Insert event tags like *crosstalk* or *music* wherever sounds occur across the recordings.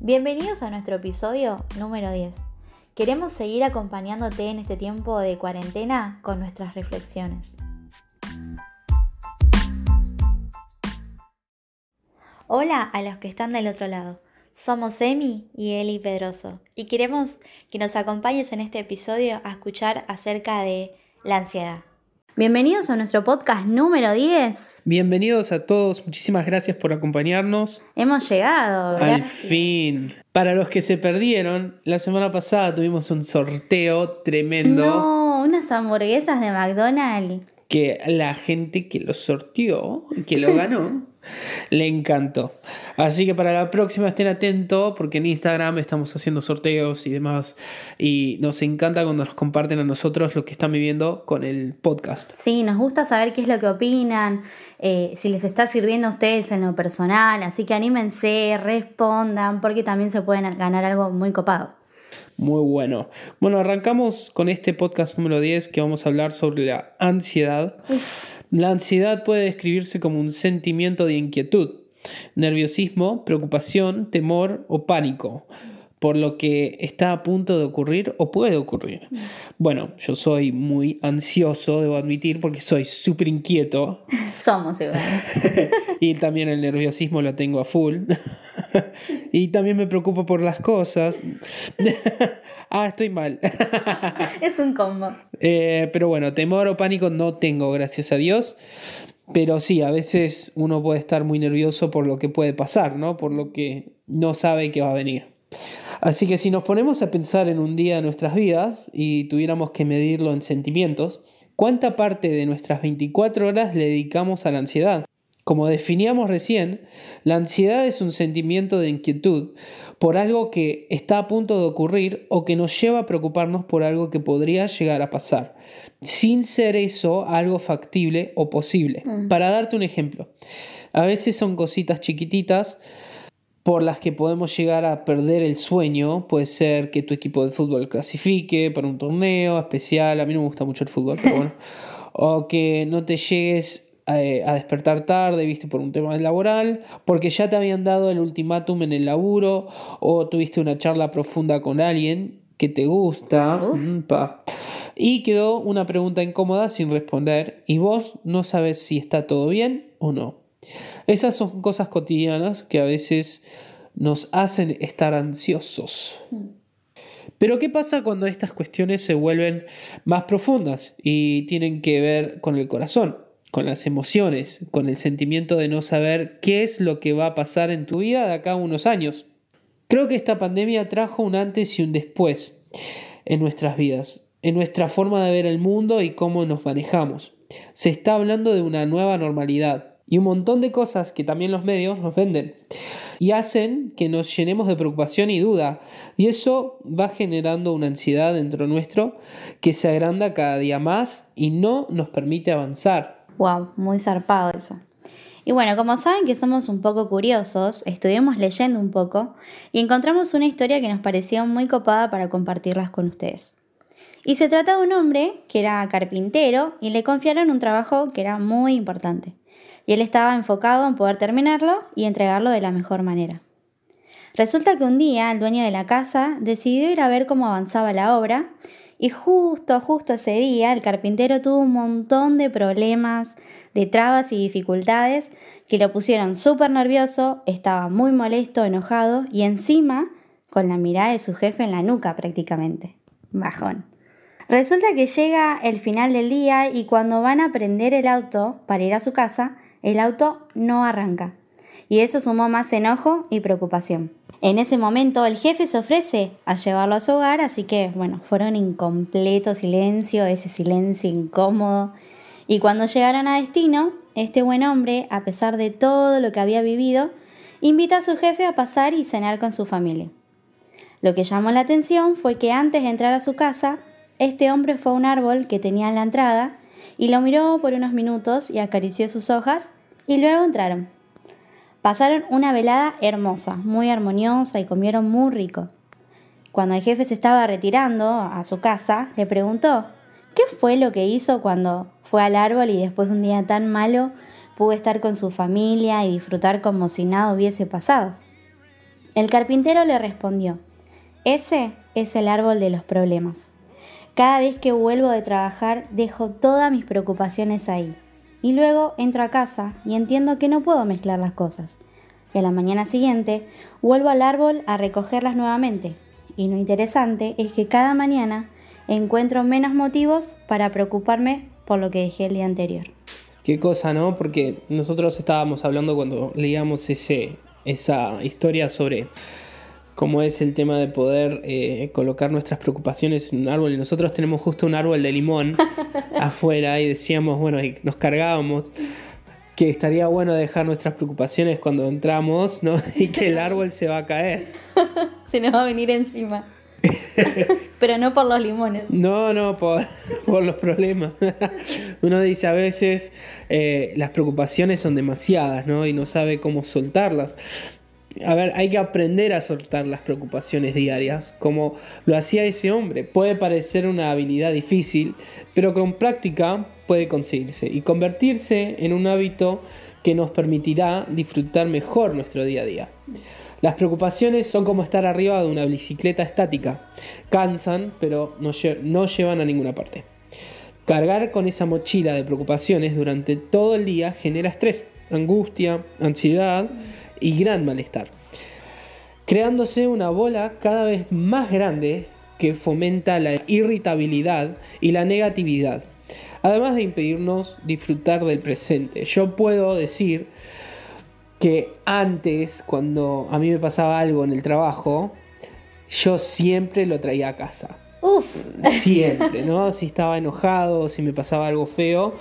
Bienvenidos a nuestro episodio número 10. Queremos seguir acompañándote en este tiempo de cuarentena con nuestras reflexiones. Hola a los que están del otro lado. Somos Emi y Eli Pedroso y queremos que nos acompañes en este episodio a escuchar acerca de la ansiedad. Bienvenidos a nuestro podcast número 10. Bienvenidos a todos, muchísimas gracias por acompañarnos. Hemos llegado. Al fin. Para los que se perdieron, la semana pasada tuvimos un sorteo tremendo. No, unas hamburguesas de McDonald's. Que la gente que lo sorteó, que lo ganó, *laughs* le encantó. Así que para la próxima estén atentos porque en Instagram estamos haciendo sorteos y demás. Y nos encanta cuando nos comparten a nosotros lo que están viviendo con el podcast. Sí, nos gusta saber qué es lo que opinan, eh, si les está sirviendo a ustedes en lo personal. Así que anímense, respondan porque también se pueden ganar algo muy copado. Muy bueno. Bueno, arrancamos con este podcast número 10 que vamos a hablar sobre la ansiedad. La ansiedad puede describirse como un sentimiento de inquietud, nerviosismo, preocupación, temor o pánico por lo que está a punto de ocurrir o puede ocurrir. Bueno, yo soy muy ansioso, debo admitir, porque soy súper inquieto. *laughs* Somos igual. *laughs* y también el nerviosismo lo tengo a full. *laughs* y también me preocupo por las cosas. Ah, estoy mal. *laughs* es un combo. Eh, pero bueno, temor o pánico no tengo, gracias a Dios. Pero sí, a veces uno puede estar muy nervioso por lo que puede pasar, ¿no? Por lo que no sabe que va a venir. Así que si nos ponemos a pensar en un día de nuestras vidas y tuviéramos que medirlo en sentimientos, ¿cuánta parte de nuestras 24 horas le dedicamos a la ansiedad? Como definíamos recién, la ansiedad es un sentimiento de inquietud por algo que está a punto de ocurrir o que nos lleva a preocuparnos por algo que podría llegar a pasar, sin ser eso algo factible o posible. Mm. Para darte un ejemplo, a veces son cositas chiquititas por las que podemos llegar a perder el sueño. Puede ser que tu equipo de fútbol clasifique para un torneo especial. A mí no me gusta mucho el fútbol, pero *laughs* bueno. o que no te llegues a despertar tarde, viste, por un tema laboral, porque ya te habían dado el ultimátum en el laburo o tuviste una charla profunda con alguien que te gusta y quedó una pregunta incómoda sin responder y vos no sabes si está todo bien o no. Esas son cosas cotidianas que a veces nos hacen estar ansiosos. Pero ¿qué pasa cuando estas cuestiones se vuelven más profundas y tienen que ver con el corazón? Con las emociones, con el sentimiento de no saber qué es lo que va a pasar en tu vida de acá a unos años. Creo que esta pandemia trajo un antes y un después en nuestras vidas, en nuestra forma de ver el mundo y cómo nos manejamos. Se está hablando de una nueva normalidad y un montón de cosas que también los medios nos venden y hacen que nos llenemos de preocupación y duda. Y eso va generando una ansiedad dentro nuestro que se agranda cada día más y no nos permite avanzar. Wow, muy zarpado eso. Y bueno, como saben que somos un poco curiosos, estuvimos leyendo un poco y encontramos una historia que nos pareció muy copada para compartirlas con ustedes. Y se trata de un hombre que era carpintero y le confiaron un trabajo que era muy importante. Y él estaba enfocado en poder terminarlo y entregarlo de la mejor manera. Resulta que un día el dueño de la casa decidió ir a ver cómo avanzaba la obra y justo, justo ese día el carpintero tuvo un montón de problemas, de trabas y dificultades que lo pusieron súper nervioso, estaba muy molesto, enojado y encima con la mirada de su jefe en la nuca prácticamente. Bajón. Resulta que llega el final del día y cuando van a prender el auto para ir a su casa, el auto no arranca. Y eso sumó más enojo y preocupación. En ese momento el jefe se ofrece a llevarlo a su hogar, así que bueno, fueron en completo silencio, ese silencio incómodo. Y cuando llegaron a destino, este buen hombre, a pesar de todo lo que había vivido, invita a su jefe a pasar y cenar con su familia. Lo que llamó la atención fue que antes de entrar a su casa, este hombre fue a un árbol que tenía en la entrada y lo miró por unos minutos y acarició sus hojas y luego entraron. Pasaron una velada hermosa, muy armoniosa y comieron muy rico. Cuando el jefe se estaba retirando a su casa, le preguntó, ¿qué fue lo que hizo cuando fue al árbol y después de un día tan malo pudo estar con su familia y disfrutar como si nada hubiese pasado? El carpintero le respondió, ese es el árbol de los problemas. Cada vez que vuelvo de trabajar dejo todas mis preocupaciones ahí. Y luego entro a casa y entiendo que no puedo mezclar las cosas. Y a la mañana siguiente vuelvo al árbol a recogerlas nuevamente. Y lo interesante es que cada mañana encuentro menos motivos para preocuparme por lo que dejé el día anterior. Qué cosa, ¿no? Porque nosotros estábamos hablando cuando leíamos ese, esa historia sobre cómo es el tema de poder eh, colocar nuestras preocupaciones en un árbol. Y nosotros tenemos justo un árbol de limón *laughs* afuera y decíamos, bueno, y nos cargábamos que estaría bueno dejar nuestras preocupaciones cuando entramos, ¿no? *laughs* Y que el árbol se va a caer. *laughs* se nos va a venir encima. Pero no por los limones. No, no, por, por los problemas. Uno dice a veces eh, las preocupaciones son demasiadas, ¿no? Y no sabe cómo soltarlas a ver, hay que aprender a soltar las preocupaciones diarias, como lo hacía ese hombre. Puede parecer una habilidad difícil, pero con práctica puede conseguirse y convertirse en un hábito que nos permitirá disfrutar mejor nuestro día a día. Las preocupaciones son como estar arriba de una bicicleta estática. Cansan, pero no, no llevan a ninguna parte. Cargar con esa mochila de preocupaciones durante todo el día genera estrés, angustia, ansiedad y gran malestar, creándose una bola cada vez más grande que fomenta la irritabilidad y la negatividad, además de impedirnos disfrutar del presente. Yo puedo decir que antes, cuando a mí me pasaba algo en el trabajo, yo siempre lo traía a casa. Uf. Siempre, ¿no? Si estaba enojado, si me pasaba algo feo,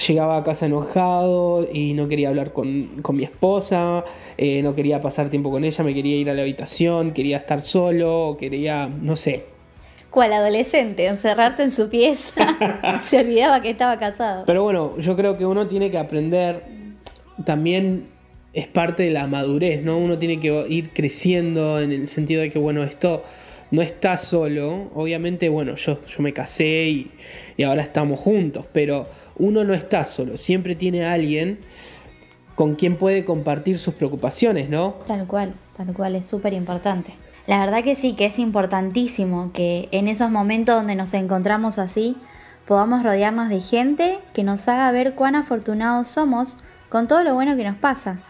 llegaba a casa enojado y no quería hablar con, mi esposa, eh, no quería pasar tiempo con ella, me quería ir a la habitación, quería estar solo, quería, no sé. ¿Cuál adolescente? Encerrarte en su pieza. *laughs* Se olvidaba que estaba casado. Pero bueno, yo creo que uno tiene que aprender, también es parte de la madurez, ¿no? Uno tiene que ir creciendo en el sentido de que, bueno, esto no está solo. Obviamente, bueno, yo, yo me casé y, y ahora estamos juntos, pero uno no está solo, siempre tiene a alguien con quien puede compartir sus preocupaciones, ¿no? Tal cual, tal cual, es súper importante. La verdad que sí, que es importantísimo que en esos momentos donde nos encontramos así, podamos rodearnos de gente que nos haga ver cuán afortunados somos con todo lo bueno que nos pasa.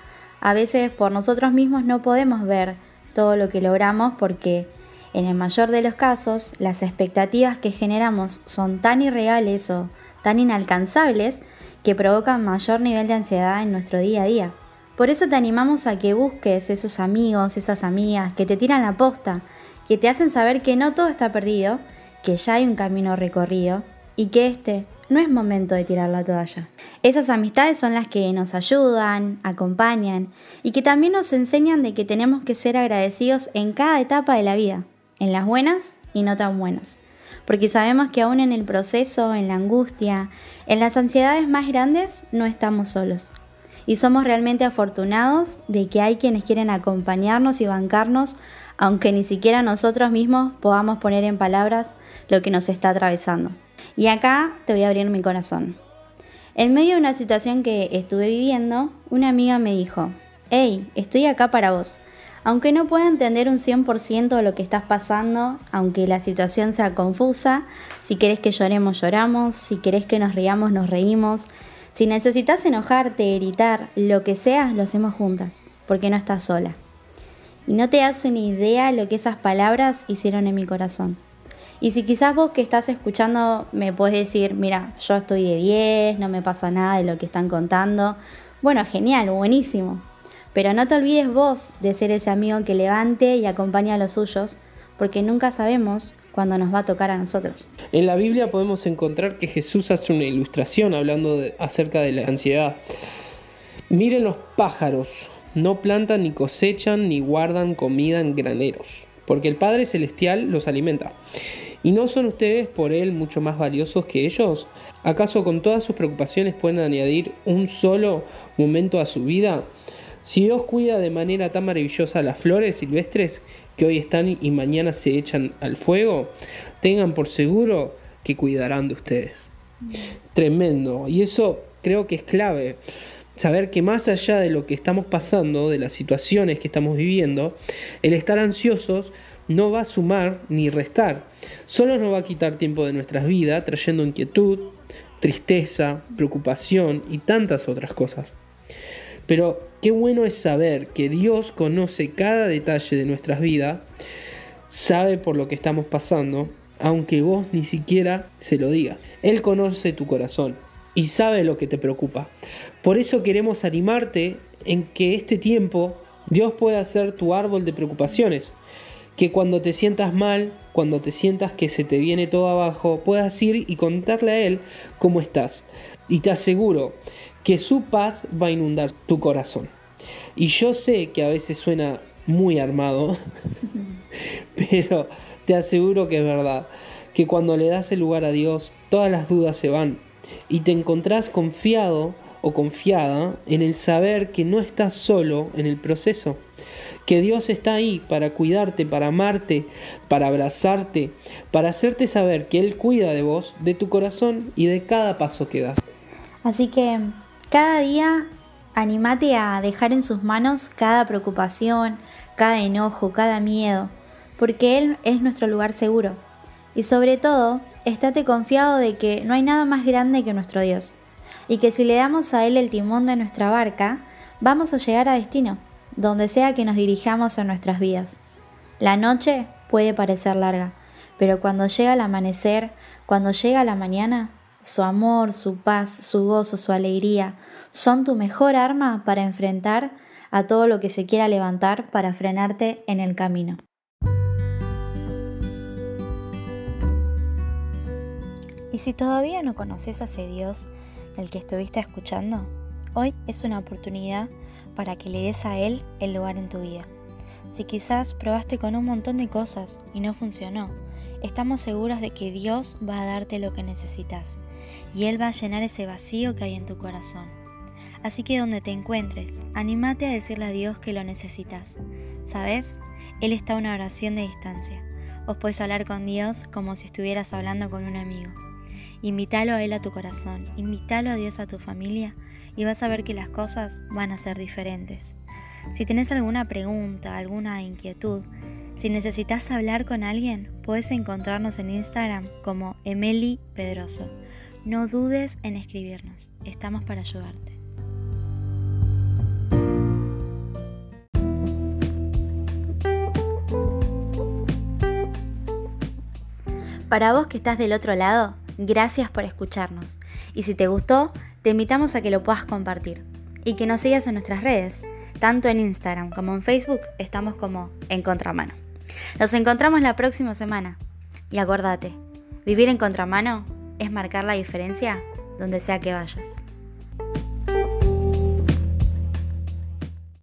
A veces por nosotros mismos no podemos ver todo lo que logramos porque en el mayor de los casos las expectativas que generamos son tan irreales o tan inalcanzables que provocan mayor nivel de ansiedad en nuestro día a día. Por eso te animamos a que busques esos amigos, esas amigas que te tiran la posta, que te hacen saber que no todo está perdido, que ya hay un camino recorrido y que este no es momento de tirar la toalla. Esas amistades son las que nos ayudan, acompañan y que también nos enseñan de que tenemos que ser agradecidos en cada etapa de la vida, en las buenas y no tan buenas porque sabemos que aún en el proceso, en la angustia, en las ansiedades más grandes, no estamos solos. Y somos realmente afortunados de que hay quienes quieren acompañarnos y bancarnos, aunque ni siquiera nosotros mismos podamos poner en palabras lo que nos está atravesando. Y acá te voy a abrir mi corazón. En medio de una situación que estuve viviendo, una amiga me dijo, hey, estoy acá para vos. Aunque no pueda entender un 100% de lo que estás pasando, aunque la situación sea confusa, si querés que lloremos, lloramos, si querés que nos riamos, nos reímos, si necesitas enojarte, gritar, lo que sea, lo hacemos juntas, porque no estás sola. Y no te das una idea lo que esas palabras hicieron en mi corazón. Y si quizás vos que estás escuchando me puedes decir, mira, yo estoy de 10, no me pasa nada de lo que están contando, bueno, genial, buenísimo. Pero no te olvides vos de ser ese amigo que levante y acompaña a los suyos, porque nunca sabemos cuándo nos va a tocar a nosotros. En la Biblia podemos encontrar que Jesús hace una ilustración hablando acerca de la ansiedad. Miren los pájaros, no plantan ni cosechan ni guardan comida en graneros, porque el Padre Celestial los alimenta. ¿Y no son ustedes por Él mucho más valiosos que ellos? ¿Acaso con todas sus preocupaciones pueden añadir un solo momento a su vida? Si Dios cuida de manera tan maravillosa las flores silvestres que hoy están y mañana se echan al fuego, tengan por seguro que cuidarán de ustedes. Tremendo. Y eso creo que es clave. saber que más allá de lo que estamos pasando, de las situaciones que estamos viviendo, el estar ansiosos no va a sumar ni restar, solo nos va a quitar tiempo de nuestras vidas, trayendo inquietud, tristeza, preocupación y tantas otras cosas. Pero qué bueno es saber que Dios conoce cada detalle de nuestras vidas, sabe por lo que estamos pasando, aunque vos ni siquiera se lo digas. Él conoce tu corazón y sabe lo que te preocupa. Por eso queremos animarte en que este tiempo Dios pueda ser tu árbol de preocupaciones. Que cuando te sientas mal, cuando te sientas que se te viene todo abajo, puedas ir y contarle a Él cómo estás. Y te aseguro que su paz va a inundar tu corazón. Y yo sé que a veces suena muy armado, *laughs* pero te aseguro que es verdad, que cuando le das el lugar a Dios, todas las dudas se van y te encontrás confiado o confiada en el saber que no estás solo en el proceso, que Dios está ahí para cuidarte, para amarte, para abrazarte, para hacerte saber que Él cuida de vos, de tu corazón y de cada paso que das. Así que cada día animate a dejar en sus manos cada preocupación, cada enojo, cada miedo, porque Él es nuestro lugar seguro. Y sobre todo, estate confiado de que no hay nada más grande que nuestro Dios, y que si le damos a Él el timón de nuestra barca, vamos a llegar a destino, donde sea que nos dirijamos en nuestras vidas. La noche puede parecer larga, pero cuando llega el amanecer, cuando llega la mañana, su amor, su paz, su gozo, su alegría son tu mejor arma para enfrentar a todo lo que se quiera levantar para frenarte en el camino. Y si todavía no conoces a ese Dios del que estuviste escuchando, hoy es una oportunidad para que le des a Él el lugar en tu vida. Si quizás probaste con un montón de cosas y no funcionó, estamos seguros de que Dios va a darte lo que necesitas y Él va a llenar ese vacío que hay en tu corazón. Así que donde te encuentres, anímate a decirle a Dios que lo necesitas. ¿Sabes? Él está a una oración de distancia. Vos puedes hablar con Dios como si estuvieras hablando con un amigo. Invítalo a Él a tu corazón, invítalo a Dios a tu familia y vas a ver que las cosas van a ser diferentes. Si tienes alguna pregunta, alguna inquietud, si necesitas hablar con alguien, puedes encontrarnos en Instagram como Emily Pedroso. No dudes en escribirnos, estamos para ayudarte. Para vos que estás del otro lado, gracias por escucharnos. Y si te gustó, te invitamos a que lo puedas compartir y que nos sigas en nuestras redes, tanto en Instagram como en Facebook, estamos como en contramano. Nos encontramos la próxima semana. Y acordate, vivir en contramano es marcar la diferencia donde sea que vayas.